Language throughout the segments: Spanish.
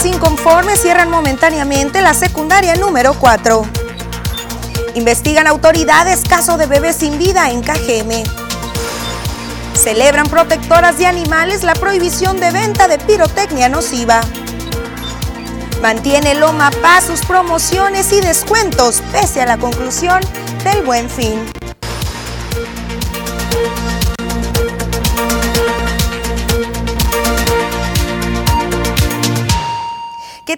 Padres inconformes cierran momentáneamente la secundaria número 4. Investigan autoridades caso de bebé sin vida en Cajeme. Celebran protectoras de animales la prohibición de venta de pirotecnia nociva. Mantiene Loma Paz sus promociones y descuentos pese a la conclusión del buen fin.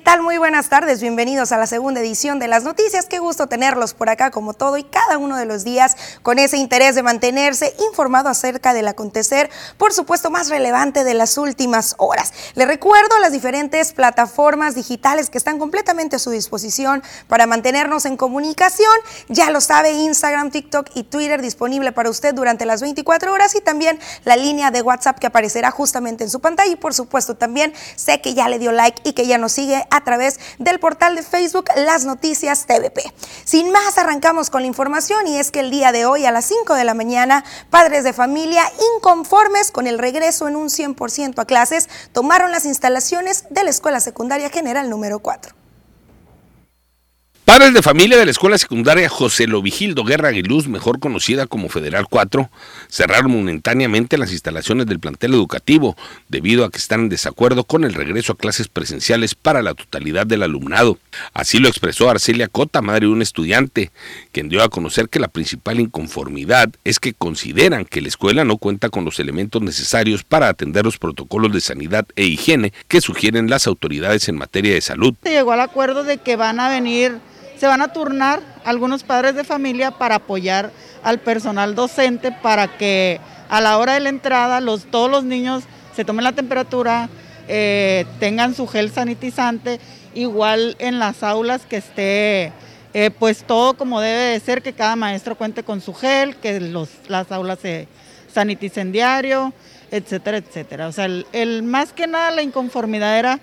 Tal? Muy buenas tardes, bienvenidos a la segunda edición de las noticias. Qué gusto tenerlos por acá como todo y cada uno de los días con ese interés de mantenerse informado acerca del acontecer, por supuesto, más relevante de las últimas horas. Le recuerdo las diferentes plataformas digitales que están completamente a su disposición para mantenernos en comunicación. Ya lo sabe, Instagram, TikTok y Twitter disponible para usted durante las 24 horas y también la línea de WhatsApp que aparecerá justamente en su pantalla y por supuesto también sé que ya le dio like y que ya nos sigue a través del portal de Facebook Las Noticias TVP. Sin más, arrancamos con la información y es que el día de hoy a las 5 de la mañana, padres de familia inconformes con el regreso en un 100% a clases tomaron las instalaciones de la Escuela Secundaria General número 4. Padres de familia de la escuela secundaria José Lovigildo Guerra Aguiluz, mejor conocida como Federal 4, cerraron momentáneamente las instalaciones del plantel educativo debido a que están en desacuerdo con el regreso a clases presenciales para la totalidad del alumnado. Así lo expresó Arcelia Cota, madre de un estudiante, quien dio a conocer que la principal inconformidad es que consideran que la escuela no cuenta con los elementos necesarios para atender los protocolos de sanidad e higiene que sugieren las autoridades en materia de salud. Se llegó al acuerdo de que van a venir se van a turnar algunos padres de familia para apoyar al personal docente para que a la hora de la entrada los, todos los niños se tomen la temperatura, eh, tengan su gel sanitizante, igual en las aulas que esté eh, pues todo como debe de ser, que cada maestro cuente con su gel, que los, las aulas se saniticen diario, etcétera, etcétera. O sea, el más que nada la inconformidad era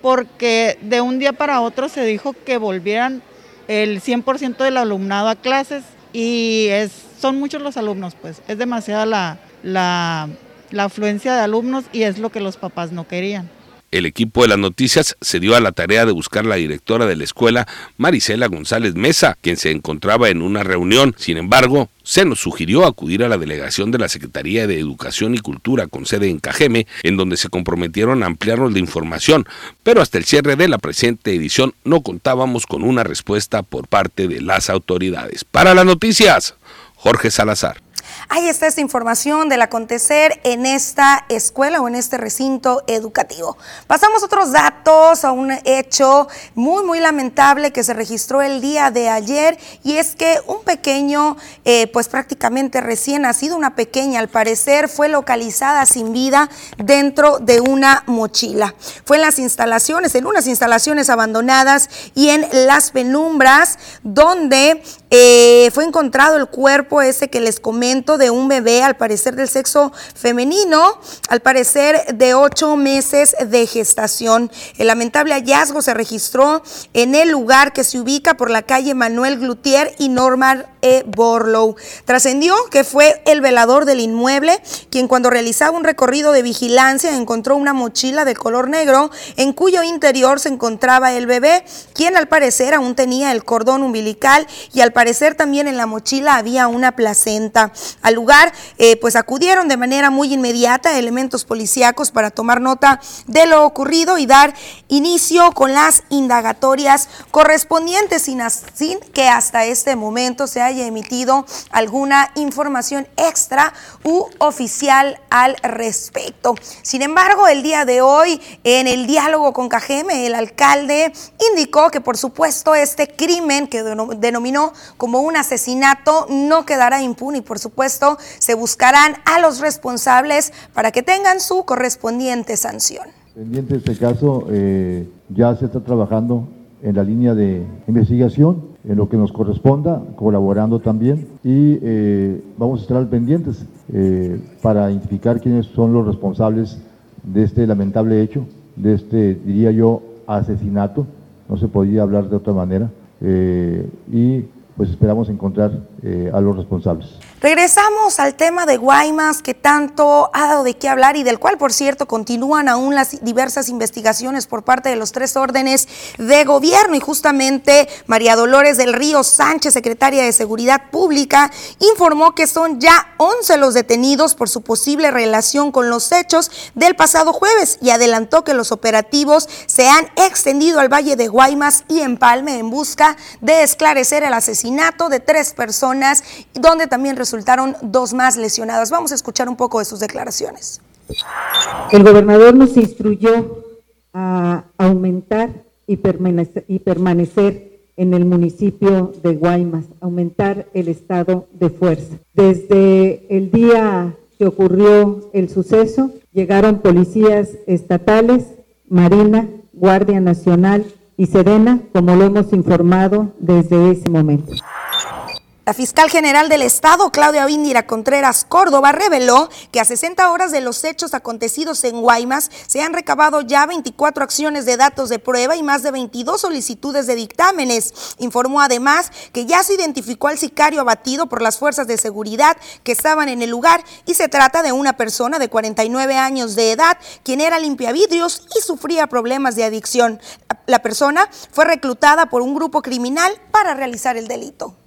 porque de un día para otro se dijo que volvieran el 100% del alumnado a clases y es, son muchos los alumnos, pues es demasiada la, la, la afluencia de alumnos y es lo que los papás no querían. El equipo de las noticias se dio a la tarea de buscar a la directora de la escuela, Marisela González Mesa, quien se encontraba en una reunión. Sin embargo, se nos sugirió acudir a la delegación de la Secretaría de Educación y Cultura con sede en Cajeme, en donde se comprometieron a ampliarnos la información, pero hasta el cierre de la presente edición no contábamos con una respuesta por parte de las autoridades. Para las noticias, Jorge Salazar. Ahí está esta información del acontecer en esta escuela o en este recinto educativo. Pasamos otros datos a un hecho muy, muy lamentable que se registró el día de ayer y es que un pequeño, eh, pues prácticamente recién nacido, una pequeña al parecer, fue localizada sin vida dentro de una mochila. Fue en las instalaciones, en unas instalaciones abandonadas y en las penumbras donde eh, fue encontrado el cuerpo ese que les comento de un bebé, al parecer del sexo femenino, al parecer de ocho meses de gestación. El lamentable hallazgo se registró en el lugar que se ubica por la calle Manuel Glutier y Norman E. Borlow. Trascendió que fue el velador del inmueble quien cuando realizaba un recorrido de vigilancia encontró una mochila de color negro en cuyo interior se encontraba el bebé, quien al parecer aún tenía el cordón umbilical y al parecer también en la mochila había una placenta. Al lugar, eh, pues acudieron de manera muy inmediata elementos policíacos para tomar nota de lo ocurrido y dar inicio con las indagatorias correspondientes sin, sin que hasta este momento se haya emitido alguna información extra u oficial al respecto. Sin embargo, el día de hoy, en el diálogo con Cajeme, el alcalde indicó que por supuesto este crimen que denominó como un asesinato no quedará impune y por supuesto se buscarán a los responsables para que tengan su correspondiente sanción. Pendiente este caso, eh, ya se está trabajando en la línea de investigación, en lo que nos corresponda, colaborando también y eh, vamos a estar pendientes eh, para identificar quiénes son los responsables de este lamentable hecho, de este, diría yo, asesinato, no se podía hablar de otra manera, y pues esperamos encontrar eh, a los responsables. Regresamos al tema de Guaymas que tanto ha dado de qué hablar y del cual, por cierto, continúan aún las diversas investigaciones por parte de los tres órdenes de gobierno. Y justamente María Dolores del Río Sánchez, secretaria de Seguridad Pública, informó que son ya 11 los detenidos por su posible relación con los hechos del pasado jueves y adelantó que los operativos se han extendido al Valle de Guaymas y Empalme en busca de esclarecer el asesinato de tres personas, donde también resultaron dos más lesionadas. Vamos a escuchar un poco de sus declaraciones. El gobernador nos instruyó a aumentar y permanecer, y permanecer en el municipio de Guaymas, aumentar el estado de fuerza. Desde el día que ocurrió el suceso, llegaron policías estatales, Marina, Guardia Nacional y Serena, como lo hemos informado desde ese momento. La fiscal general del Estado, Claudia Vindira Contreras Córdoba, reveló que a 60 horas de los hechos acontecidos en Guaymas se han recabado ya 24 acciones de datos de prueba y más de 22 solicitudes de dictámenes. Informó además que ya se identificó al sicario abatido por las fuerzas de seguridad que estaban en el lugar y se trata de una persona de 49 años de edad, quien era limpiavidrios y sufría problemas de adicción. La persona fue reclutada por un grupo criminal para realizar el delito.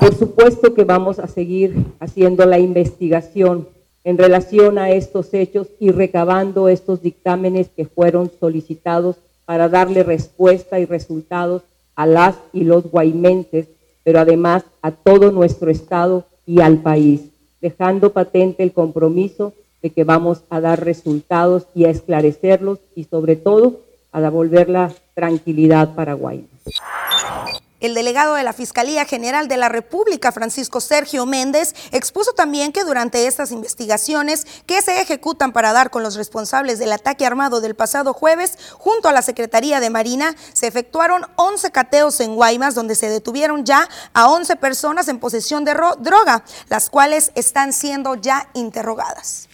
Por supuesto que vamos a seguir haciendo la investigación en relación a estos hechos y recabando estos dictámenes que fueron solicitados para darle respuesta y resultados a las y los guaymentes, pero además a todo nuestro Estado y al país, dejando patente el compromiso de que vamos a dar resultados y a esclarecerlos y sobre todo a devolver la tranquilidad para Guaymas. El delegado de la Fiscalía General de la República, Francisco Sergio Méndez, expuso también que durante estas investigaciones que se ejecutan para dar con los responsables del ataque armado del pasado jueves, junto a la Secretaría de Marina, se efectuaron 11 cateos en Guaymas, donde se detuvieron ya a 11 personas en posesión de droga, las cuales están siendo ya interrogadas.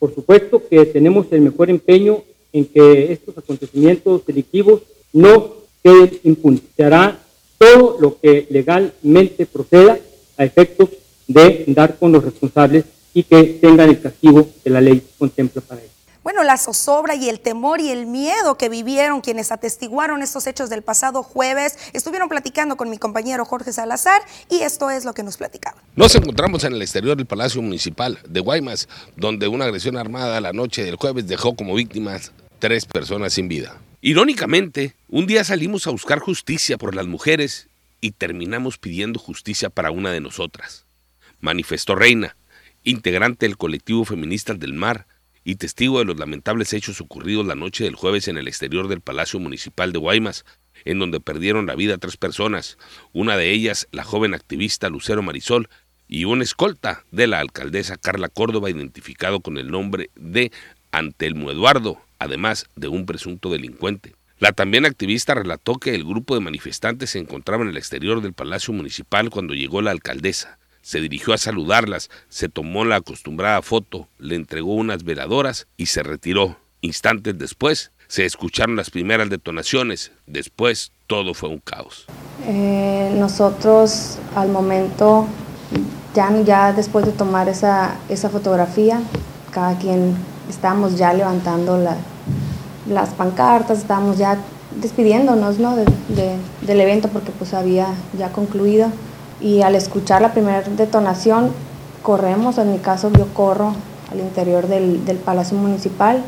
Por supuesto que tenemos el mejor empeño en que estos acontecimientos delictivos no que impulsará todo lo que legalmente proceda a efectos de dar con los responsables y que tengan el castigo que la ley contempla para ellos. Bueno, la zozobra y el temor y el miedo que vivieron quienes atestiguaron estos hechos del pasado jueves estuvieron platicando con mi compañero Jorge Salazar y esto es lo que nos platicaban. Nos encontramos en el exterior del Palacio Municipal de Guaymas, donde una agresión armada la noche del jueves dejó como víctimas tres personas sin vida. Irónicamente, un día salimos a buscar justicia por las mujeres y terminamos pidiendo justicia para una de nosotras. Manifestó Reina, integrante del colectivo Feministas del Mar y testigo de los lamentables hechos ocurridos la noche del jueves en el exterior del Palacio Municipal de Guaymas, en donde perdieron la vida tres personas, una de ellas la joven activista Lucero Marisol y una escolta de la alcaldesa Carla Córdoba identificado con el nombre de Antelmo Eduardo, además de un presunto delincuente. La también activista relató que el grupo de manifestantes se encontraba en el exterior del Palacio Municipal cuando llegó la alcaldesa. Se dirigió a saludarlas, se tomó la acostumbrada foto, le entregó unas veladoras y se retiró. Instantes después se escucharon las primeras detonaciones, después todo fue un caos. Eh, nosotros al momento, ya, ya después de tomar esa, esa fotografía, cada quien estábamos ya levantando las pancartas, estábamos ya despidiéndonos ¿no? del evento porque pues había ya concluido y al escuchar la primera detonación corremos, en mi caso yo corro al interior del, Palacio Municipal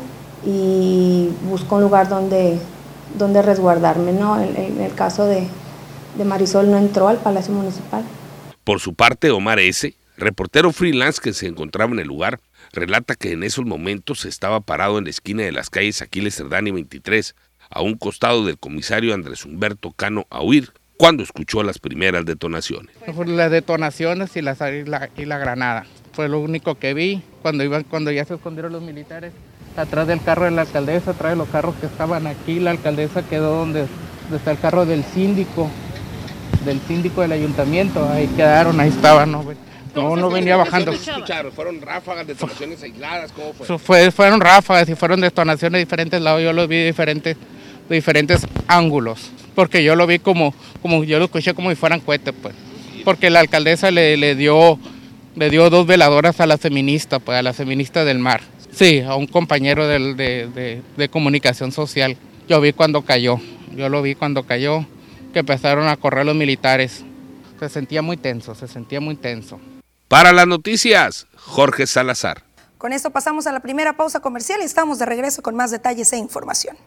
y busco un lugar donde, donde resguardarme. ¿no? En, el caso de, de Marisol no entró al Palacio Municipal. Por su parte, Omar S., reportero freelance que se encontraba en el lugar, relata que en esos momentos estaba parado en la esquina de las calles Aquiles Cerdani 23, a un costado del comisario Andrés Humberto Cano a huir, cuando escuchó las primeras detonaciones. Las detonaciones y, y, la, y la granada. Fue lo único que vi cuando, iban, cuando ya se escondieron los militares. Atrás del carro de la alcaldesa, atrás de los carros que estaban aquí, la alcaldesa quedó donde, está el carro del síndico, del síndico del ayuntamiento. Ahí quedaron, ahí estaban. No, no venía bajando. escucharon? ¿Fueron ráfagas, detonaciones aisladas? ¿Cómo fue? Fueron ráfagas y fueron detonaciones diferentes lados. Yo los vi diferentes diferentes ángulos, porque yo lo vi como, como yo lo escuché como si fueran cohetes, pues, porque la alcaldesa le, le dio le dio dos veladoras a la feminista, pues a la feminista del mar. Sí, a un compañero de, de, comunicación social. Yo vi cuando cayó, yo lo vi cuando cayó, que empezaron a correr los militares. Se sentía muy tenso, se sentía muy tenso. Para las noticias, Jorge Salazar. Con esto pasamos a la primera pausa comercial y estamos de regreso con más detalles e información.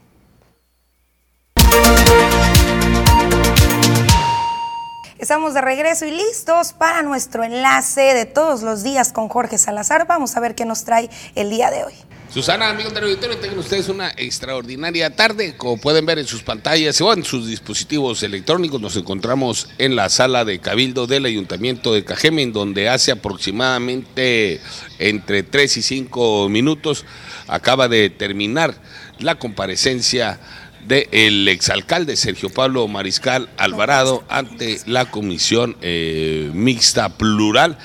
Estamos de regreso y listos para nuestro enlace de todos los días con Jorge Salazar. Vamos a ver qué nos trae el día de hoy. Susana, amigos del auditorio, tengan ustedes una extraordinaria tarde. Como pueden ver en sus pantallas o en sus dispositivos electrónicos, nos encontramos en la sala de Cabildo del Ayuntamiento de Cajeme, donde hace aproximadamente entre 3 y 5 minutos acaba de terminar la comparecencia del exalcalde Sergio Pablo Mariscal Alvarado ante la comisión eh, mixta plural,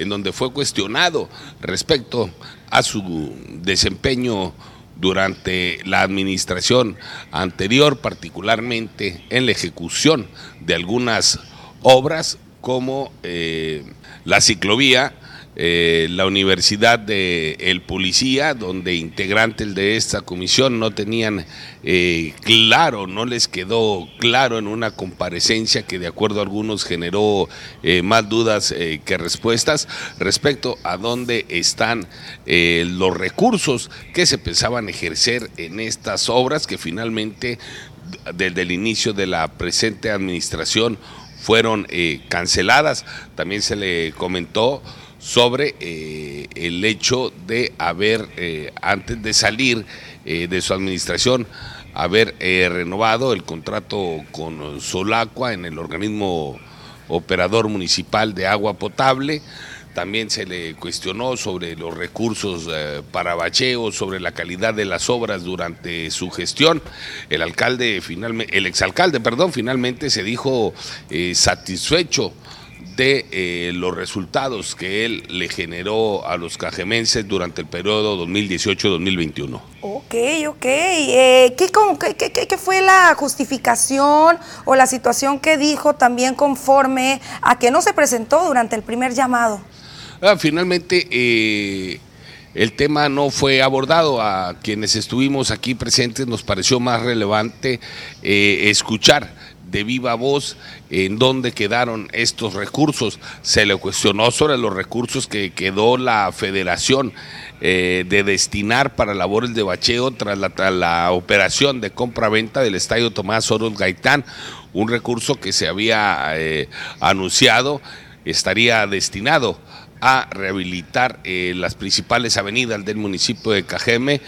en donde fue cuestionado respecto a su desempeño durante la administración anterior, particularmente en la ejecución de algunas obras como eh, la ciclovía eh, la Universidad de El Policía, donde integrantes de esta comisión no tenían eh, claro, no les quedó claro en una comparecencia que de acuerdo a algunos generó eh, más dudas que respuestas respecto a dónde están los recursos que se pensaban ejercer en estas obras que finalmente desde el inicio de la presente administración fueron canceladas. También se le comentó sobre eh, el hecho de haber, eh, antes de salir eh, de su administración, haber renovado el contrato con Solacua en el organismo operador municipal de agua potable. También se le cuestionó sobre los recursos para bacheo, sobre la calidad de las obras durante su gestión. El alcalde finalmente, el exalcalde, perdón, finalmente se dijo satisfecho de eh, los resultados que él le generó a los cajemenses durante el periodo 2018-2021. Ok, ok. Eh, ¿qué, qué, fue la justificación o la situación que dijo también conforme a que no se presentó durante el primer llamado? Ah, finalmente, eh, el tema no fue abordado. A quienes estuvimos aquí presentes nos pareció más relevante escuchar de viva voz en dónde quedaron estos recursos. Se le cuestionó sobre los recursos que quedó la federación eh, de destinar para labores de bacheo tras la, operación de compra-venta del estadio Tomás Oros Gaitán, un recurso que se había eh, anunciado estaría destinado a rehabilitar eh, las principales avenidas del municipio de Cajeme.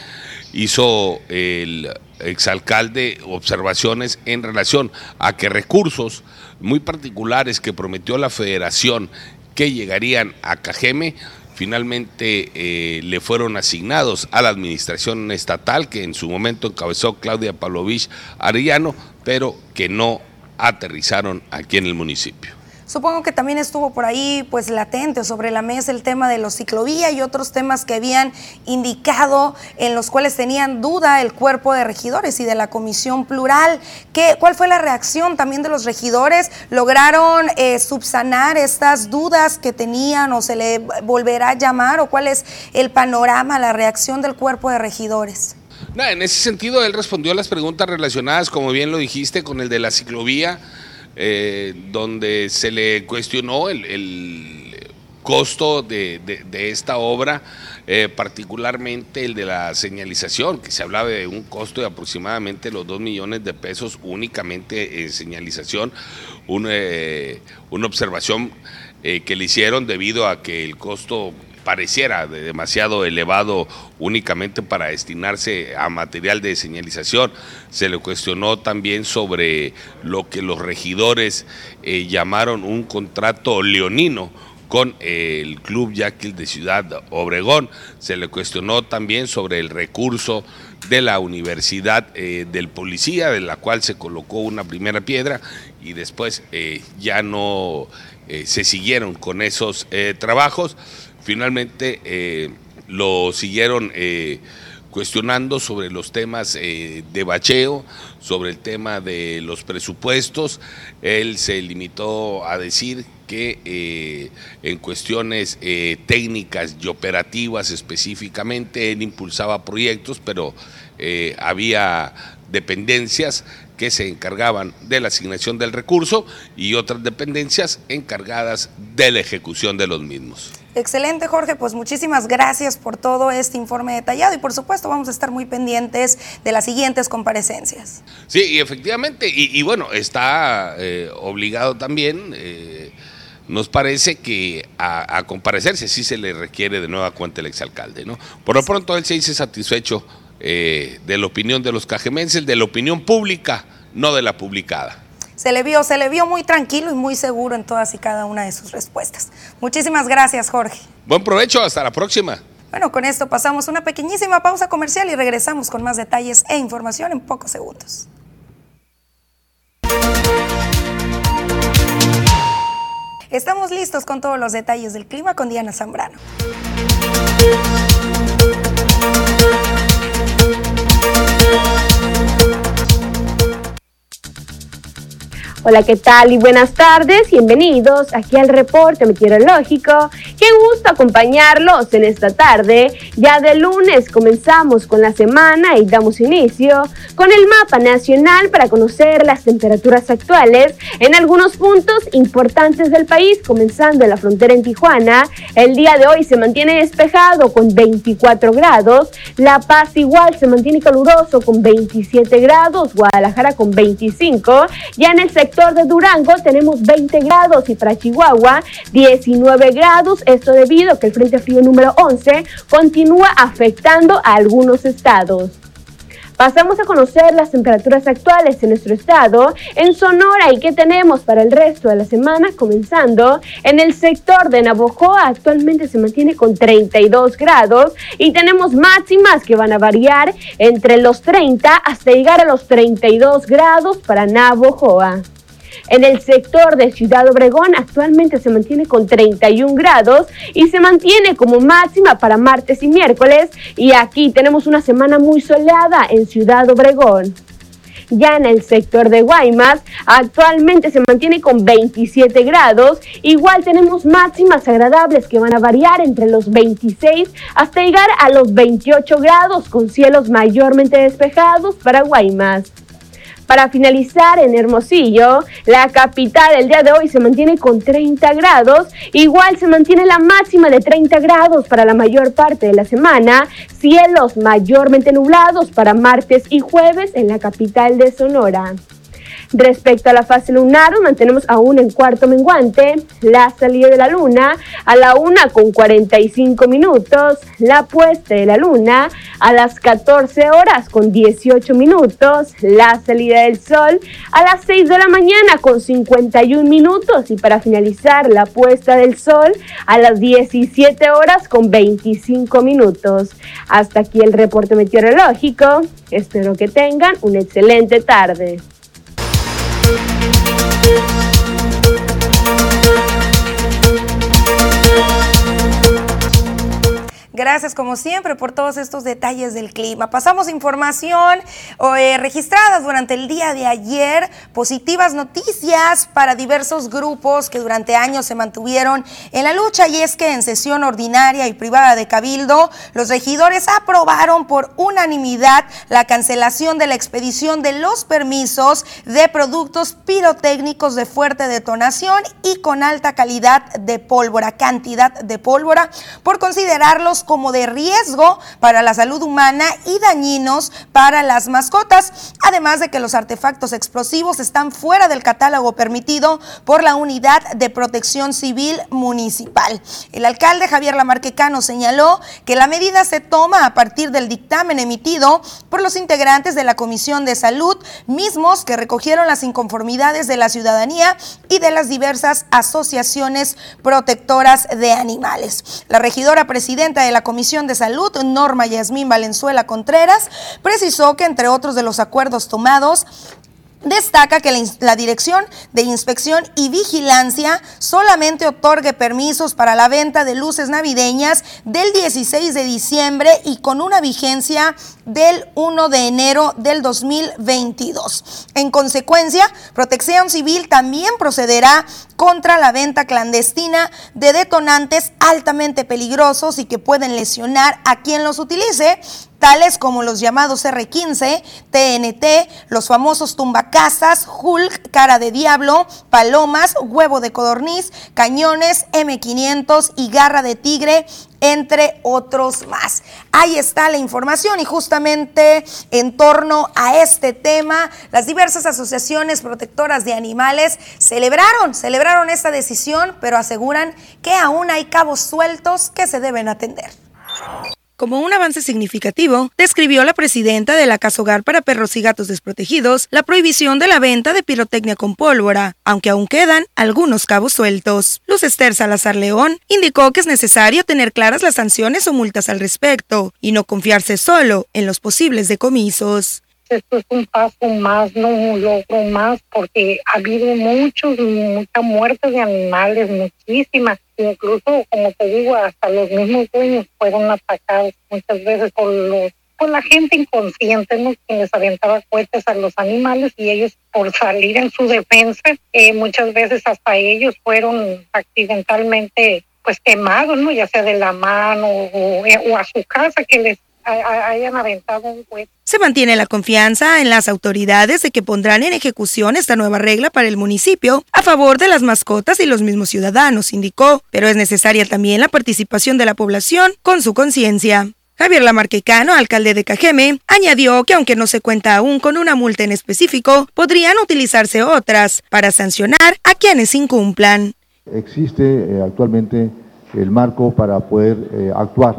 Hizo el exalcalde observaciones en relación a que recursos muy particulares que prometió la federación que llegarían a Cajeme finalmente eh, le fueron asignados a la administración estatal que en su momento encabezó Claudia Pavlovich Arellano, pero que no aterrizaron aquí en el municipio. Supongo que también estuvo por ahí pues latente sobre la mesa el tema de los ciclovía y otros temas que habían indicado en los cuales tenían duda el cuerpo de regidores y de la comisión plural. ¿Qué, ¿Cuál fue la reacción también de los regidores? ¿Lograron eh, subsanar estas dudas que tenían o se le volverá a llamar o cuál es el panorama, la reacción del cuerpo de regidores? en ese sentido él respondió a las preguntas relacionadas, como bien lo dijiste, con el de la ciclovía eh, donde se le cuestionó el, costo de, esta obra, eh, particularmente el de la señalización, que se hablaba de un costo de aproximadamente los 2 millones de pesos únicamente en señalización, eh, una observación que le hicieron debido a que el costo pareciera de demasiado elevado únicamente para destinarse a material de señalización. Se le cuestionó también sobre lo que los regidores eh, llamaron un contrato leonino con el Club Yaquil de Ciudad Obregón. Se le cuestionó también sobre el recurso de la Universidad eh, del Policía, de la cual se colocó una primera piedra y después eh, ya no se siguieron con esos trabajos. Finalmente eh, lo siguieron eh, cuestionando sobre los temas eh, de bacheo, sobre el tema de los presupuestos. Él se limitó a decir que en cuestiones técnicas y operativas específicamente él impulsaba proyectos, pero había dependencias que se encargaban de la asignación del recurso y otras dependencias encargadas de la ejecución de los mismos. Excelente, Jorge. Pues muchísimas gracias por todo este informe detallado y por supuesto vamos a estar muy pendientes de las siguientes comparecencias. Sí, y efectivamente, y, bueno, está eh, obligado también, eh, nos parece que a, comparecerse sí se le requiere de nueva cuenta el exalcalde, ¿no? Por lo pronto él se dice satisfecho eh, de la opinión de los cajemenses, de la opinión pública, no de la publicada se le vio, se le vio muy tranquilo y muy seguro en todas y cada una de sus respuestas. Muchísimas gracias, Jorge. Buen provecho, hasta la próxima. Bueno, con esto pasamos una pequeñísima pausa comercial y regresamos con más detalles e información en pocos segundos. Estamos listos con todos los detalles del clima con Diana Zambrano. Hola, ¿qué tal? Y buenas tardes, bienvenidos aquí al reporte meteorológico. Qué gusto acompañarlos en esta tarde. Ya de lunes comenzamos con la semana y damos inicio con el mapa nacional para conocer las temperaturas actuales en algunos puntos importantes del país, comenzando en la frontera en Tijuana. El día de hoy se mantiene despejado con 24 grados. La Paz igual se mantiene caluroso con 27 grados. Guadalajara con 25. Ya en el sector sector de Durango tenemos 20 grados y para Chihuahua 19 grados. Esto debido a que el Frente Frío número 11 continúa afectando a algunos estados. Pasamos a conocer las temperaturas actuales en nuestro estado, en Sonora y qué tenemos para el resto de la semana, comenzando en el sector de Navojoa, actualmente se mantiene con 32 grados y tenemos máximas que van a variar entre los 30 hasta llegar a los 32 grados para Navojoa. En el sector de Ciudad Obregón actualmente se mantiene con 31 grados y se mantiene como máxima para martes y miércoles. Y aquí tenemos una semana muy soleada en Ciudad Obregón. Ya en el sector de Guaymas, actualmente se mantiene con 27 grados. Igual tenemos máximas agradables que van a variar entre los 26 hasta llegar a los 28 grados con cielos mayormente despejados para Guaymas. Para finalizar, en Hermosillo, la capital el día de hoy se mantiene con 30 grados. Igual se mantiene la máxima de 30 grados para la mayor parte de la semana. Cielos mayormente nublados para martes y jueves en la capital de Sonora. Respecto a la fase lunar, mantenemos aún en cuarto menguante la salida de la luna a la una con 45 minutos, la puesta de la luna a las 14 horas con 18 minutos, la salida del sol a las 6 de la mañana con 51 minutos y para finalizar la puesta del sol a las 17 horas con 25 minutos. Hasta aquí el reporte meteorológico. Espero que tengan una excelente tarde. Thank you. Gracias como siempre por todos estos detalles del clima. Pasamos información eh, registrada durante el día de ayer, positivas noticias para diversos grupos que durante años se mantuvieron en la lucha y es que en sesión ordinaria y privada de Cabildo, los regidores aprobaron por unanimidad la cancelación de la expedición de los permisos de productos pirotécnicos de fuerte detonación y con alta calidad de pólvora, cantidad de pólvora, por considerarlos como de riesgo para la salud humana y dañinos para las mascotas, además de que los artefactos explosivos están fuera del catálogo permitido por la Unidad de Protección Civil Municipal. El alcalde Javier Lamarquecano señaló que la medida se toma a partir del dictamen emitido por los integrantes de la Comisión de Salud, mismos que recogieron las inconformidades de la ciudadanía y de las diversas asociaciones protectoras de animales. La regidora presidenta de la Comisión de Salud, Norma Yasmín Valenzuela Contreras, precisó que entre otros de los acuerdos tomados, destaca que la, Dirección de Inspección y Vigilancia solamente otorgue permisos para la venta de luces navideñas del 16 de diciembre y con una vigencia del 1 de enero del 2022. En consecuencia, Protección Civil también procederá contra la venta clandestina de detonantes altamente peligrosos y que pueden lesionar a quien los utilice, tales como los llamados R15, TNT, los famosos tumbacasas, Hulk, cara de diablo, palomas, huevo de codorniz, cañones, M500 y garra de tigre, entre otros más. Ahí está la información y justamente en torno a este tema, las diversas asociaciones protectoras de animales celebraron, celebraron esta decisión, pero aseguran que aún hay cabos sueltos que se deben atender. Como un avance significativo, describió la presidenta de la Casa Hogar para Perros y Gatos Desprotegidos la prohibición de la venta de pirotecnia con pólvora, aunque aún quedan algunos cabos sueltos. Luz Esther Salazar León indicó que es necesario tener claras las sanciones o multas al respecto y no confiarse solo en los posibles decomisos esto es un paso más, no un logro más, porque ha habido muchos, muchas muertes de animales, muchísimas. Incluso, como te digo, hasta los mismos dueños fueron atacados muchas veces por los la gente inconsciente, ¿no? Que les aventaba cohetes a los animales y ellos por salir en su defensa, eh, muchas veces hasta ellos fueron accidentalmente pues quemados, ¿no? Ya sea de la mano o, o a su casa que les hayan aventado un Se mantiene la confianza en las autoridades de que pondrán en ejecución esta nueva regla para el municipio a favor de las mascotas y los mismos ciudadanos, indicó, pero es necesaria también la participación de la población con su conciencia. Javier Lamarquecano, alcalde de Cajeme, añadió que aunque no se cuenta aún con una multa en específico, podrían utilizarse otras para sancionar a quienes incumplan. Existe eh, actualmente el marco para poder eh, actuar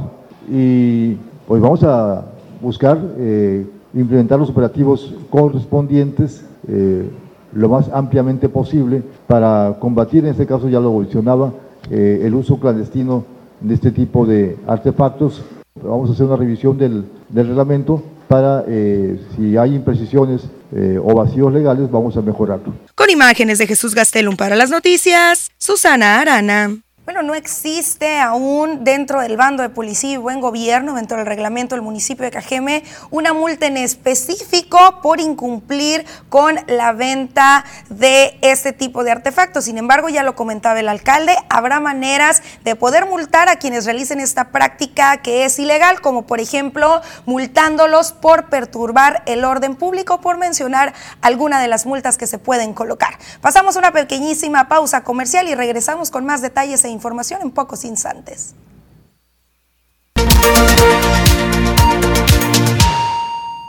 y pues vamos a buscar eh, implementar los operativos correspondientes eh, lo más ampliamente posible para combatir, en este caso ya lo mencionaba, eh, el uso clandestino de este tipo de artefactos. Vamos a hacer una revisión del, reglamento para, si hay imprecisiones o vacíos legales, vamos a mejorarlo. Con imágenes de Jesús Gastelum para las noticias, Susana Arana. Bueno, no existe aún dentro del bando de policía y buen gobierno, dentro del reglamento del municipio de Cajeme, una multa en específico por incumplir con la venta de este tipo de artefactos. Sin embargo, ya lo comentaba el alcalde, habrá maneras de poder multar a quienes realicen esta práctica que es ilegal, como por ejemplo multándolos por perturbar el orden público, por mencionar alguna de las multas que se pueden colocar. Pasamos una pequeñísima pausa comercial y regresamos con más detalles e información en pocos instantes.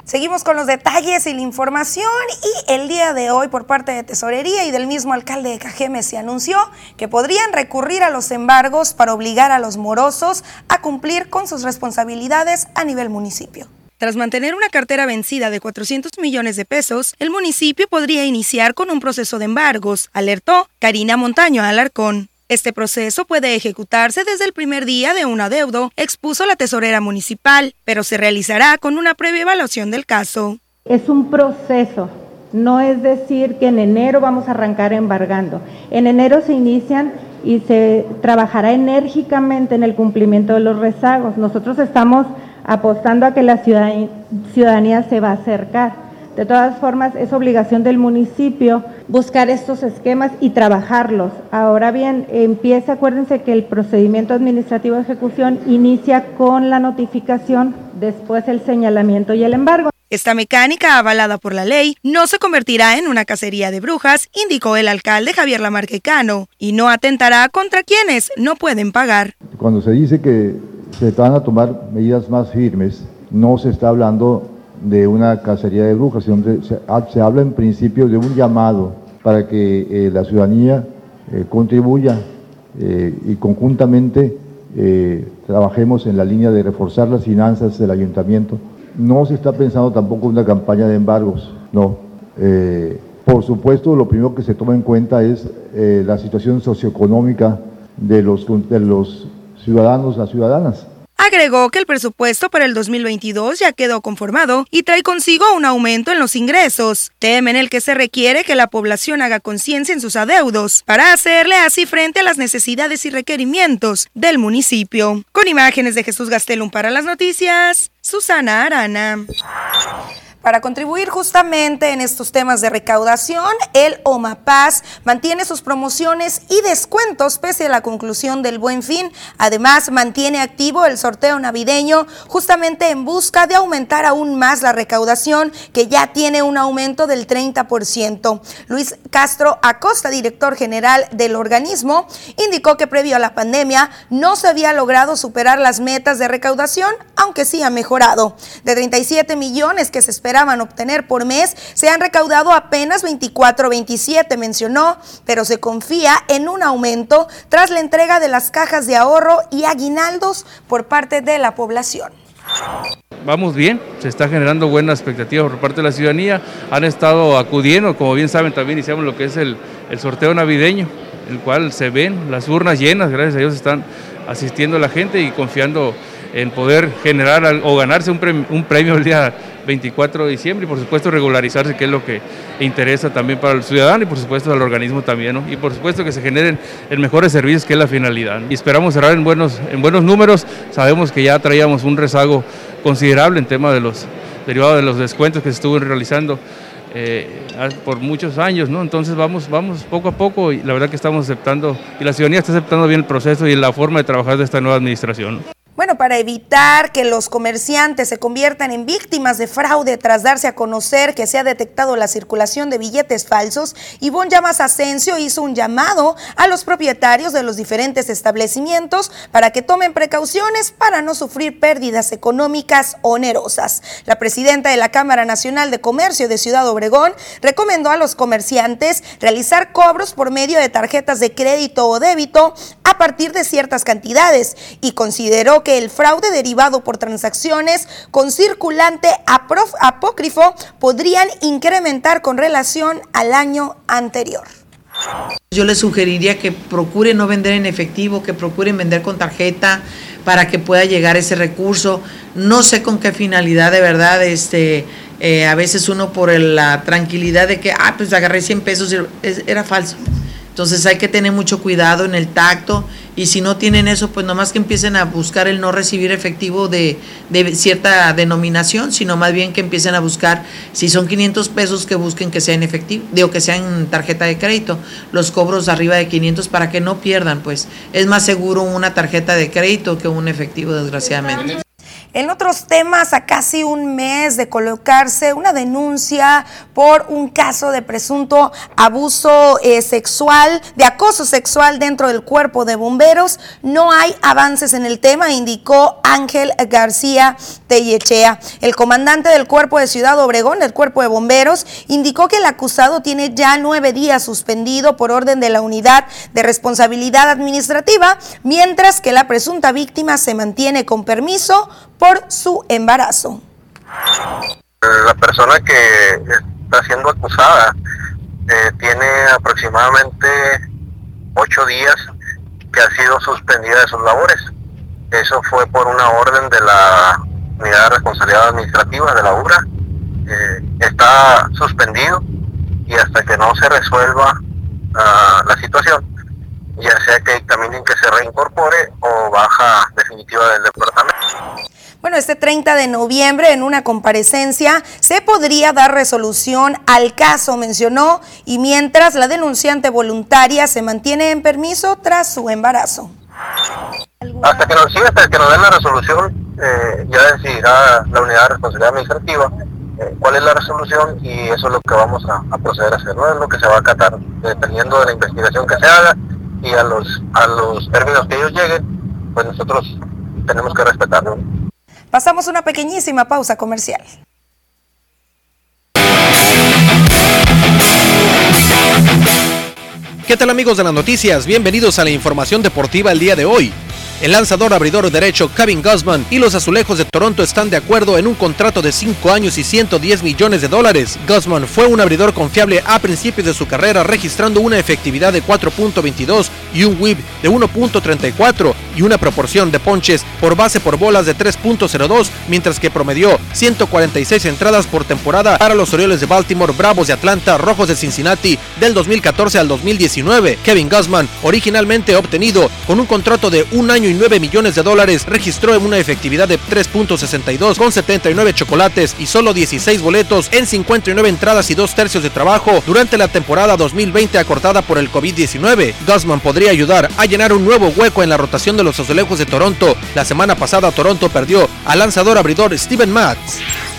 Seguimos con los detalles y la información y el día de hoy por parte de Tesorería y del mismo alcalde de Cajeme se anunció que podrían recurrir a los embargos para obligar a los morosos a cumplir con sus responsabilidades a nivel municipio. Tras mantener una cartera vencida de 400 millones de pesos, el municipio podría iniciar con un proceso de embargos, alertó Karina Montaño Alarcón. Este proceso puede ejecutarse desde el primer día de un adeudo, expuso la tesorera municipal, pero se realizará con una previa evaluación del caso. Es un proceso, no es decir que en enero vamos a arrancar embargando. En enero se inician y se trabajará enérgicamente en el cumplimiento de los rezagos. Nosotros estamos apostando a que la ciudadanía se va a acercar. De todas formas, es obligación del municipio buscar estos esquemas y trabajarlos. Ahora bien, empiece, acuérdense que el procedimiento administrativo de ejecución inicia con la notificación, después el señalamiento y el embargo. Esta mecánica, avalada por la ley, no se convertirá en una cacería de brujas, indicó el alcalde Javier Lamarquecano, y no atentará contra quienes no pueden pagar. Cuando se dice que se van a tomar medidas más firmes, no se está hablando de una cacería de brujas, sino se, se, habla en principio de un llamado para que eh, la ciudadanía eh, contribuya eh, y conjuntamente trabajemos en la línea de reforzar las finanzas del ayuntamiento. No se está pensando tampoco en una campaña de embargos, no. por supuesto, lo primero que se toma en cuenta es la situación socioeconómica de los, de los ciudadanos, las ciudadanas Agregó que el presupuesto para el 2022 ya quedó conformado y trae consigo un aumento en los ingresos, tema en el que se requiere que la población haga conciencia en sus adeudos para hacerle así frente a las necesidades y requerimientos del municipio. Con imágenes de Jesús Gastelum para las noticias, Susana Arana. Para contribuir justamente en estos temas de recaudación, el OMAPAS mantiene sus promociones y descuentos pese a la conclusión del buen fin. Además, mantiene activo el sorteo navideño justamente en busca de aumentar aún más la recaudación que ya tiene un aumento del 30%. Luis Castro Acosta, director general del organismo, indicó que previo a la pandemia no se había logrado superar las metas de recaudación, aunque sí ha mejorado. De 37 millones que se espera esperaban obtener por mes, se han recaudado apenas 24 27, mencionó, pero se confía en un aumento tras la entrega de las cajas de ahorro y aguinaldos por parte de la población. Vamos bien, se está generando buena expectativa por parte de la ciudadanía, han estado acudiendo, como bien saben, también iniciamos lo que es el, el sorteo navideño, el cual se ven las urnas llenas, gracias a Dios están asistiendo la gente y confiando en poder generar o ganarse un premio, un premio el día 24 de diciembre y por supuesto regularizarse, que es lo que interesa también para el ciudadano y por supuesto al organismo también, y por supuesto que se generen el mejores servicios, que es la finalidad. Y esperamos cerrar en buenos, en buenos números, sabemos que ya traíamos un rezago considerable en tema de los derivados de los descuentos que se estuvo realizando. Eh, por muchos años, ¿no? Entonces vamos, vamos poco a poco y la verdad que estamos aceptando y la ciudadanía está aceptando bien el proceso y la forma de trabajar de esta nueva administración. Bueno, para evitar que los comerciantes se conviertan en víctimas de fraude tras darse a conocer que se ha detectado la circulación de billetes falsos, Ivonne Llamas Asensio hizo un llamado a los propietarios de los diferentes establecimientos para que tomen precauciones para no sufrir pérdidas económicas onerosas. La presidenta de la Cámara Nacional de Comercio de Ciudad Obregón recomendó a los comerciantes realizar cobros por medio de tarjetas de crédito o débito a partir de ciertas cantidades y consideró que el fraude derivado por transacciones con circulante apócrifo podrían incrementar con relación al año anterior. Yo les sugeriría que procuren no vender en efectivo, que procuren vender con tarjeta para que pueda llegar ese recurso. No sé con qué finalidad de verdad, este, eh, a veces uno por la tranquilidad de que, ah, pues agarré 100 pesos, era falso. Entonces hay que tener mucho cuidado en el tacto y si no tienen eso, pues nomás que empiecen a buscar el no recibir efectivo de, cierta denominación, sino más bien que empiecen a buscar, si son 500 pesos, que busquen que sea en efectivo, digo que sea en tarjeta de crédito, los cobros arriba de 500 para que no pierdan, pues es más seguro una tarjeta de crédito que un efectivo, desgraciadamente. En otros temas, a casi un mes de colocarse una denuncia por un caso de presunto abuso eh, sexual, de acoso sexual dentro del cuerpo de bomberos, no hay avances en el tema, indicó Ángel García Tellechea. El comandante del cuerpo de Ciudad Obregón, del cuerpo de bomberos, indicó que el acusado tiene ya nueve días suspendido por orden de la unidad de responsabilidad administrativa, mientras que la presunta víctima se mantiene con permiso por su embarazo. La persona que está siendo acusada eh, tiene aproximadamente ocho días que ha sido suspendida de sus labores. Eso fue por una orden de la Unidad de Responsabilidad Administrativa de la URA. Eh, está suspendido y hasta que no se resuelva ah, la situación, ya sea que dictaminen que se reincorpore o baja definitiva del departamento. Bueno, este 30 de noviembre en una comparecencia se podría dar resolución al caso, mencionó, y mientras la denunciante voluntaria se mantiene en permiso tras su embarazo. Hasta que nos, sí, hasta que nos den la resolución, eh, ya decidirá la unidad de responsabilidad administrativa eh, cuál es la resolución y eso es lo que vamos a, proceder a hacer, no es lo que se va a acatar, dependiendo de la investigación que se haga y a los, a los términos que ellos lleguen, pues nosotros tenemos que respetarlo. Pasamos una pequeñísima pausa comercial. ¿Qué tal amigos de las noticias? Bienvenidos a la información deportiva el día de hoy. El lanzador abridor derecho Kevin Guzman y los azulejos de Toronto están de acuerdo en un contrato de 5 años y 110 millones de dólares. Guzman fue un abridor confiable a principios de su carrera, registrando una efectividad de 4.22 y un whip de 1.34 y una proporción de ponches por base por bolas de 3.02, mientras que promedió 146 entradas por temporada para los Orioles de Baltimore, Bravos de Atlanta, Rojos de Cincinnati del 2014 al 2019. Kevin Guzman, originalmente obtenido con un contrato de un año y 9 millones de dólares, registró una efectividad de 3.62 con 79 chocolates y solo 16 boletos en 59 entradas y dos tercios de trabajo durante la temporada 2020 acortada por el COVID-19. Guzman podría ayudar a llenar un nuevo hueco en la rotación de los azulejos de Toronto. La semana pasada Toronto perdió al lanzador abridor Steven Matz.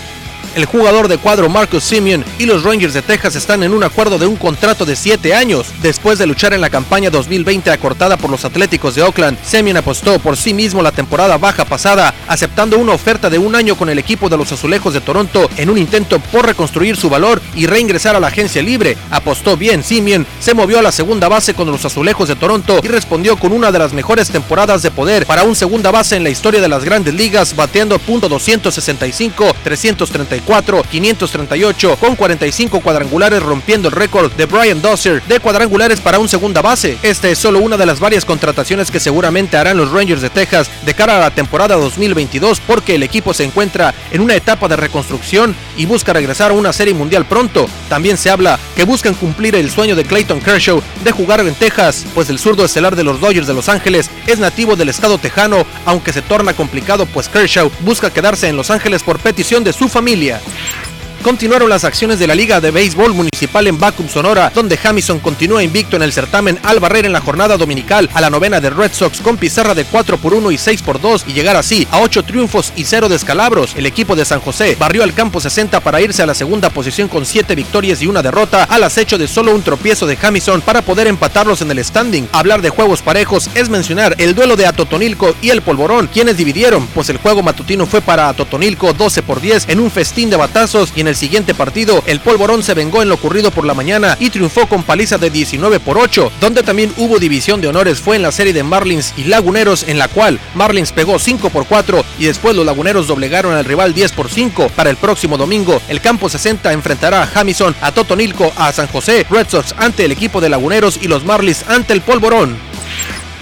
El jugador de cuadro Marcus Simeon y los Rangers de Texas están en un acuerdo de un contrato de 7 años. Después de luchar en la campaña 2020 acortada por los Atléticos de Oakland, Simeon apostó por sí mismo la temporada baja pasada, aceptando una oferta de un año con el equipo de los Azulejos de Toronto en un intento por reconstruir su valor y reingresar a la agencia libre. Apostó bien Simeon, se movió a la segunda base con los Azulejos de Toronto y respondió con una de las mejores temporadas de poder para un segunda base en la historia de las grandes ligas, bateando .265, 334 538 con 45 cuadrangulares rompiendo el récord de Brian Dosser de cuadrangulares para un segunda base. Esta es solo una de las varias contrataciones que seguramente harán los Rangers de Texas de cara a la temporada 2022 porque el equipo se encuentra en una etapa de reconstrucción y busca regresar a una serie mundial pronto. También se habla que buscan cumplir el sueño de Clayton Kershaw de jugar en Texas, pues el zurdo estelar de los Dodgers de Los Ángeles es nativo del estado tejano, aunque se torna complicado pues Kershaw busca quedarse en Los Ángeles por petición de su familia. Yeah. Continuaron las acciones de la Liga de Béisbol Municipal en Bacum, Sonora, donde Jamison continúa invicto en el certamen al barrer en la jornada dominical a la novena de Red Sox con pizarra de 4 por 1 y 6 por 2 y llegar así a 8 triunfos y 0 descalabros. El equipo de San José barrió al campo 60 para irse a la segunda posición con 7 victorias y una derrota al acecho de solo un tropiezo de Jamison para poder empatarlos en el standing. Hablar de juegos parejos es mencionar el duelo de Atotonilco y el Polvorón, quienes dividieron, pues el juego matutino fue para Atotonilco 12 por 10 en un festín de batazos y en el siguiente partido, el Polvorón se vengó en lo ocurrido por la mañana y triunfó con paliza de 19 por 8, donde también hubo división de honores fue en la serie de Marlins y Laguneros en la cual Marlins pegó 5 por 4 y después los Laguneros doblegaron al rival 10 por 5. Para el próximo domingo, el campo 60 enfrentará a Jamison, a Totonilco, a San José, Red Sox ante el equipo de Laguneros y los Marlins ante el Polvorón.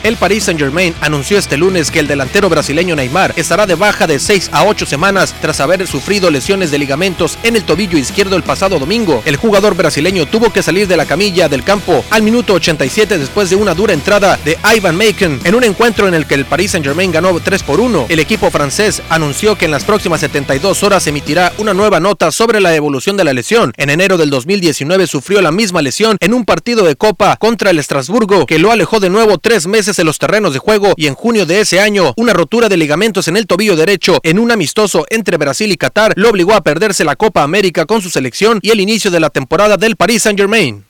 El Paris Saint-Germain anunció este lunes que el delantero brasileño Neymar estará de baja de 6 a 8 semanas tras haber sufrido lesiones de ligamentos en el tobillo izquierdo el pasado domingo. El jugador brasileño tuvo que salir de la camilla del campo al minuto 87 después de una dura entrada de Ivan Macon en un encuentro en el que el Paris Saint-Germain ganó 3 por 1. El equipo francés anunció que en las próximas 72 horas emitirá una nueva nota sobre la evolución de la lesión. En enero del 2019 sufrió la misma lesión en un partido de Copa contra el Estrasburgo que lo alejó de nuevo tres meses en los terrenos de juego y en junio de ese año una rotura de ligamentos en el tobillo derecho en un amistoso entre Brasil y Qatar lo obligó a perderse la Copa América con su selección y el inicio de la temporada del Paris Saint-Germain.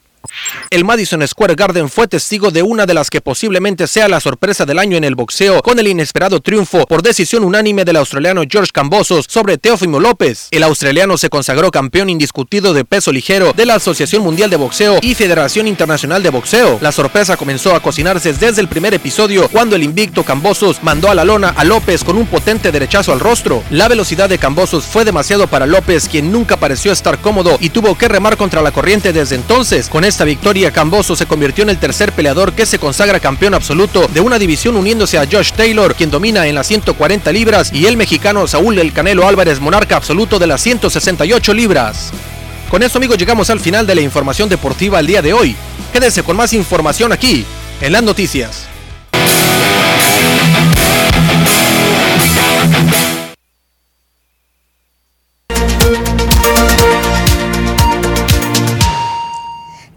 El Madison Square Garden fue testigo de una de las que posiblemente sea la sorpresa del año en el boxeo, con el inesperado triunfo por decisión unánime del australiano George Cambosos sobre Teófimo López. El australiano se consagró campeón indiscutido de peso ligero de la Asociación Mundial de Boxeo y Federación Internacional de Boxeo. La sorpresa comenzó a cocinarse desde el primer episodio, cuando el invicto Cambosos mandó a la lona a López con un potente derechazo al rostro. La velocidad de Cambosos fue demasiado para López, quien nunca pareció estar cómodo y tuvo que remar contra la corriente desde entonces. Con esta victoria, Camboso se convirtió en el tercer peleador que se consagra campeón absoluto de una división uniéndose a Josh Taylor, quien domina en las 140 libras, y el mexicano Saúl El Canelo Álvarez, monarca absoluto de las 168 libras. Con eso amigos llegamos al final de la información deportiva el día de hoy. Quédense con más información aquí, en las noticias.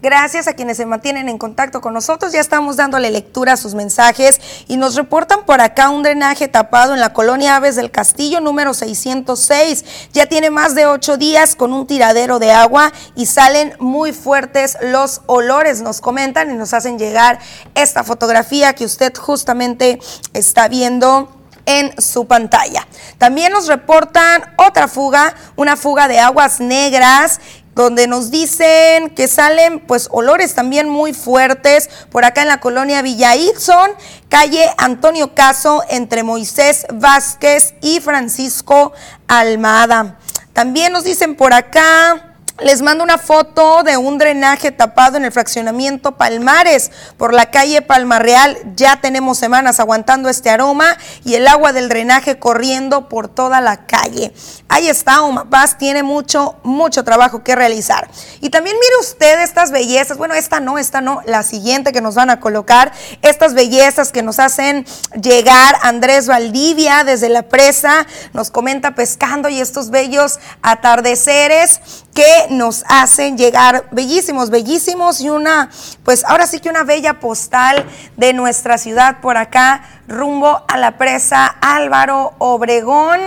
Gracias a quienes se mantienen en contacto con nosotros. Ya estamos dándole lectura a sus mensajes y nos reportan por acá un drenaje tapado en la colonia Aves del Castillo número 606. Ya tiene más de ocho días con un tiradero de agua y salen muy fuertes los olores. Nos comentan y nos hacen llegar esta fotografía que usted justamente está viendo en su pantalla. También nos reportan otra fuga, una fuga de aguas negras donde nos dicen que salen pues olores también muy fuertes por acá en la colonia Villa Ixon, calle Antonio Caso entre Moisés Vázquez y Francisco Almada. También nos dicen por acá les mando una foto de un drenaje tapado en el fraccionamiento Palmares por la calle Palmarreal. Ya tenemos semanas aguantando este aroma y el agua del drenaje corriendo por toda la calle. Ahí está, Omapaz tiene mucho, mucho trabajo que realizar. Y también mire usted estas bellezas. Bueno, esta no, esta no, la siguiente que nos van a colocar. Estas bellezas que nos hacen llegar Andrés Valdivia desde la presa. Nos comenta pescando y estos bellos atardeceres que nos hacen llegar bellísimos, bellísimos y una, pues ahora sí que una bella postal de nuestra ciudad por acá, rumbo a la presa Álvaro Obregón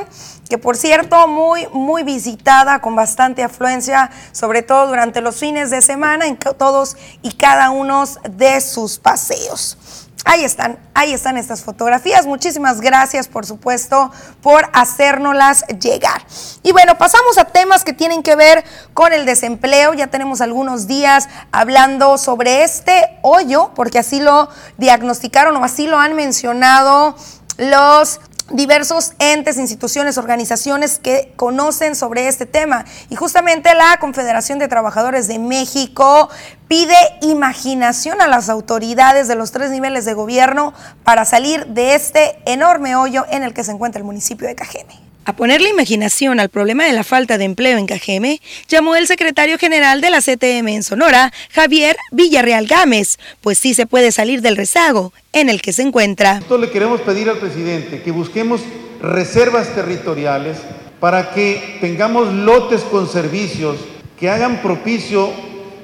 que por cierto muy muy visitada con bastante afluencia, sobre todo durante los fines de semana en todos y cada uno de sus paseos. Ahí están, ahí están estas fotografías. Muchísimas gracias, por supuesto, por hacérnoslas llegar. Y bueno, pasamos a temas que tienen que ver con el desempleo. Ya tenemos algunos días hablando sobre este hoyo, porque así lo diagnosticaron o así lo han mencionado los diversos entes, instituciones, organizaciones que conocen sobre este tema. Y justamente la Confederación de Trabajadores de México pide imaginación a las autoridades de los tres niveles de gobierno para salir de este enorme hoyo en el que se encuentra el municipio de Cajeme. A ponerle imaginación al problema de la falta de empleo en Cajeme, llamó el secretario general de la CTM en Sonora, Javier Villarreal Gámez, pues sí se puede salir del rezago en el que se encuentra. Esto le queremos pedir al presidente que busquemos reservas territoriales para que tengamos lotes con servicios que hagan propicio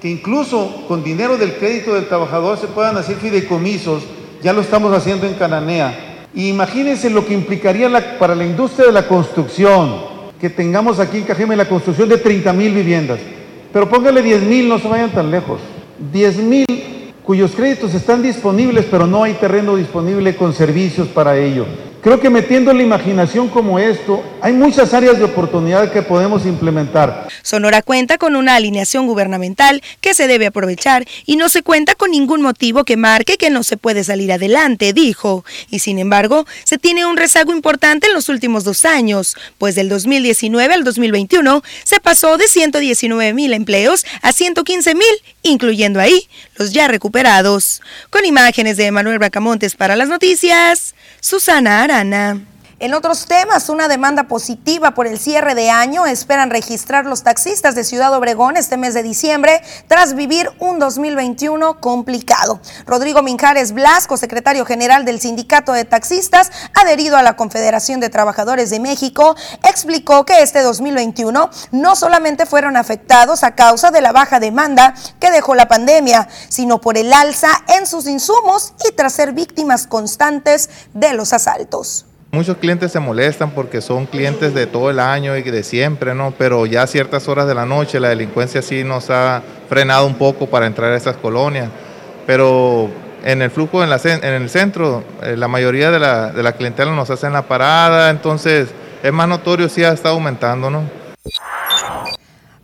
que incluso con dinero del crédito del trabajador se puedan hacer fideicomisos, ya lo estamos haciendo en Cananea imagínense lo que implicaría para la industria de la construcción, que tengamos aquí en Cajeme la construcción de 30 mil viviendas. Pero póngale 10 mil, no se vayan tan lejos. 10 mil cuyos créditos están disponibles, pero no hay terreno disponible con servicios para ello. Creo que metiendo la imaginación como esto, hay muchas áreas de oportunidad que podemos implementar. Sonora cuenta con una alineación gubernamental que se debe aprovechar y no se cuenta con ningún motivo que marque que no se puede salir adelante, dijo. Y sin embargo, se tiene un rezago importante en los últimos dos años, pues del 2019 al 2021 se pasó de 119 mil empleos a 115 mil, incluyendo ahí los ya recuperados. Con imágenes de Manuel Bracamontes para las noticias. Susana Arana. En otros temas, una demanda positiva por el cierre de año esperan registrar los taxistas de Ciudad Obregón este mes de diciembre tras vivir un 2021 complicado. Rodrigo Minjares Blasco, secretario general del Sindicato de Taxistas, adherido a la Confederación de Trabajadores de México, explicó que este 2021 no solamente fueron afectados a causa de la baja demanda que dejó la pandemia, sino por el alza en sus insumos y tras ser víctimas constantes de los asaltos. Muchos clientes se molestan porque son clientes de todo el año y de siempre, ¿no? Pero ya a ciertas horas de la noche la delincuencia sí nos ha frenado un poco para entrar a esas colonias. Pero en el flujo en, la, en el centro, eh, la mayoría de la, de la clientela nos hacen la parada, entonces es más notorio si ha estado aumentando, ¿no?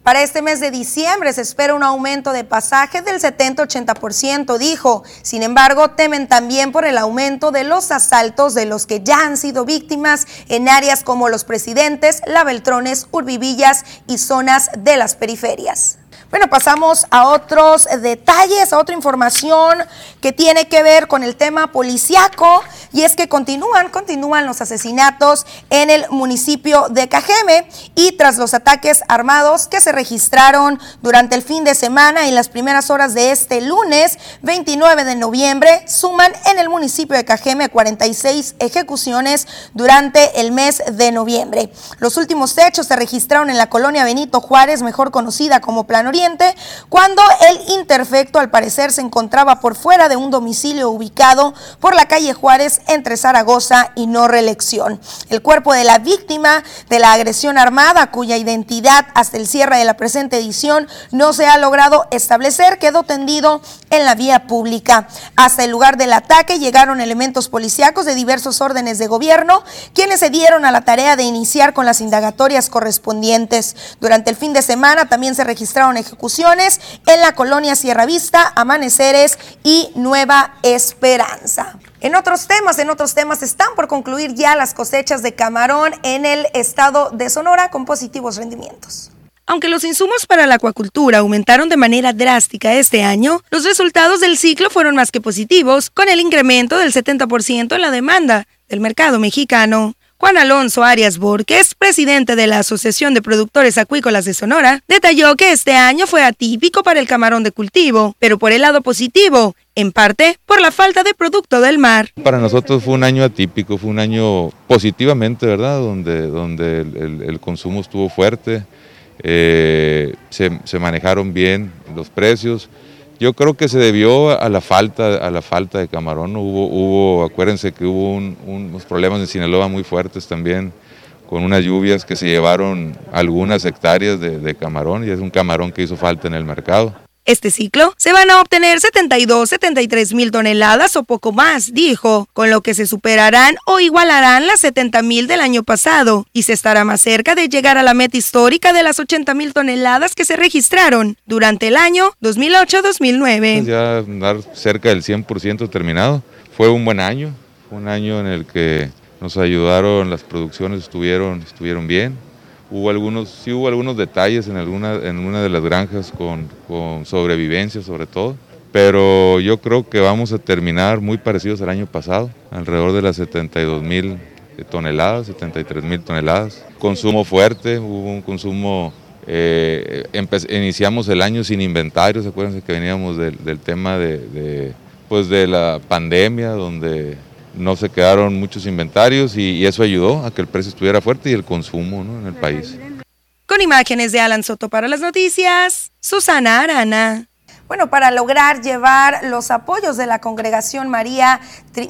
Para este mes de diciembre se espera un aumento de pasajes del 70-80%, dijo. Sin embargo, temen también por el aumento de los asaltos de los que ya han sido víctimas en áreas como Los Presidentes, La Beltrones, Urbivillas y zonas de las periferias. Bueno, pasamos a otros detalles, a otra información que tiene que ver con el tema policiaco y es que continúan, continúan los asesinatos en el municipio de Cajeme y tras los ataques armados que se registraron durante el fin de semana y las primeras horas de este lunes 29 de noviembre, suman en el municipio de Cajeme 46 ejecuciones durante el mes de noviembre. Los últimos hechos se registraron en la colonia Benito Juárez, mejor conocida como Plan Oriente cuando el interfecto al parecer se encontraba por fuera de un domicilio ubicado por la calle Juárez entre Zaragoza y no reelección. El cuerpo de la víctima de la agresión armada, cuya identidad hasta el cierre de la presente edición no se ha logrado establecer, quedó tendido en la vía pública. Hasta el lugar del ataque llegaron elementos policíacos de diversos órdenes de gobierno, quienes se dieron a la tarea de iniciar con las indagatorias correspondientes. Durante el fin de semana también se registraron ejecuciones en la colonia Sierra Vista, Amaneceres y Nueva Esperanza. En otros temas, en otros temas están por concluir ya las cosechas de camarón en el estado de Sonora con positivos rendimientos. Aunque los insumos para la acuacultura aumentaron de manera drástica este año, los resultados del ciclo fueron más que positivos, con el incremento del 70% en la demanda del mercado mexicano. Juan Alonso Arias Borges, presidente de la Asociación de Productores Acuícolas de Sonora, detalló que este año fue atípico para el camarón de cultivo, pero por el lado positivo, en parte por la falta de producto del mar. Para nosotros fue un año atípico, fue un año positivamente, ¿verdad? Donde, donde el, consumo estuvo fuerte, eh, se, se manejaron bien los precios. Yo creo que se debió a la falta, a la falta de camarón. Hubo, hubo acuérdense que hubo unos problemas en Sinaloa muy fuertes también, con unas lluvias que se llevaron algunas hectáreas de camarón y es un camarón que hizo falta en el mercado. Este ciclo se van a obtener 72, 73 mil toneladas o poco más, dijo, con lo que se superarán o igualarán las 70 mil del año pasado y se estará más cerca de llegar a la meta histórica de las 80 mil toneladas que se registraron durante el año 2008-2009. Ya dar cerca del 100% terminado. Fue un buen año, un año en el que nos ayudaron, las producciones estuvieron, estuvieron bien Hubo algunos, sí hubo algunos detalles en, alguna, en una de las granjas con, con sobrevivencia sobre todo, pero yo creo que vamos a terminar muy parecidos al año pasado, alrededor de las 72 mil toneladas, 73 mil toneladas. Consumo fuerte, hubo un consumo, eh, iniciamos el año sin inventarios, acuérdense que veníamos del, tema de, pues de la pandemia, donde no se quedaron muchos inventarios y, eso ayudó a que el precio estuviera fuerte y el consumo en el país. Con imágenes de Alan Soto para las noticias, Susana Arana. Bueno, para lograr llevar los apoyos de la congregación María,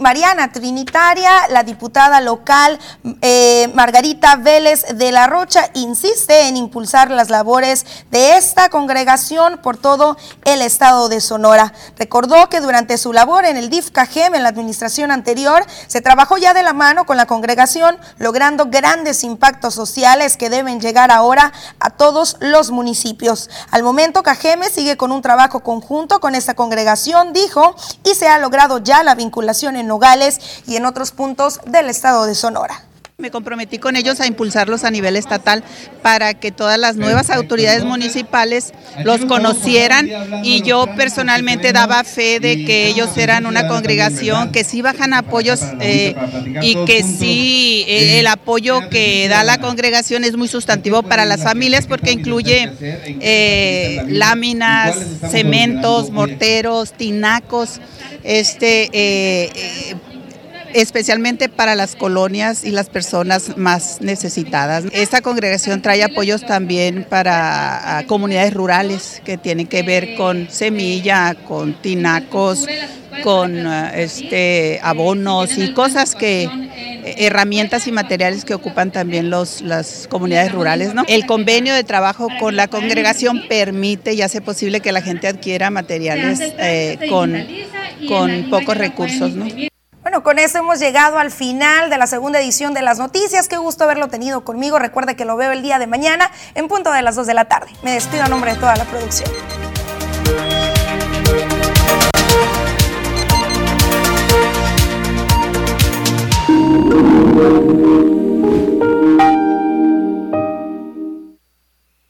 Mariana Trinitaria, la diputada local eh, Margarita Vélez de la Rocha insiste en impulsar las labores de esta congregación por todo el estado de Sonora. Recordó que durante su labor en el DIF CAGEM en la administración anterior se trabajó ya de la mano con la congregación, logrando grandes impactos sociales que deben llegar ahora a todos los municipios. Al momento, CAGEME sigue con un trabajo conjunto con esta congregación, dijo, y se ha logrado ya la vinculación en Nogales y en otros puntos del estado de Sonora. Me comprometí con ellos a impulsarlos a nivel estatal para que todas las nuevas autoridades municipales los conocieran y yo personalmente daba fe de que ellos eran una congregación que sí bajan apoyos eh, y que sí eh, el apoyo que da la congregación es muy sustantivo para las familias porque incluye eh, láminas, cementos, morteros, tinacos, este especialmente para las colonias y las personas más necesitadas. Esta congregación trae apoyos también para comunidades rurales que tienen que ver con semilla, con tinacos, con este abonos y cosas que herramientas y materiales que ocupan también los, las comunidades rurales. ¿no? El convenio de trabajo con la congregación permite y hace posible que la gente adquiera materiales eh, con, con pocos recursos. ¿no? Bueno, con eso hemos llegado al final de la segunda edición de las noticias. Qué gusto haberlo tenido conmigo. Recuerde que lo veo el día de mañana en punto de las 2 de la tarde. Me despido a nombre de toda la producción.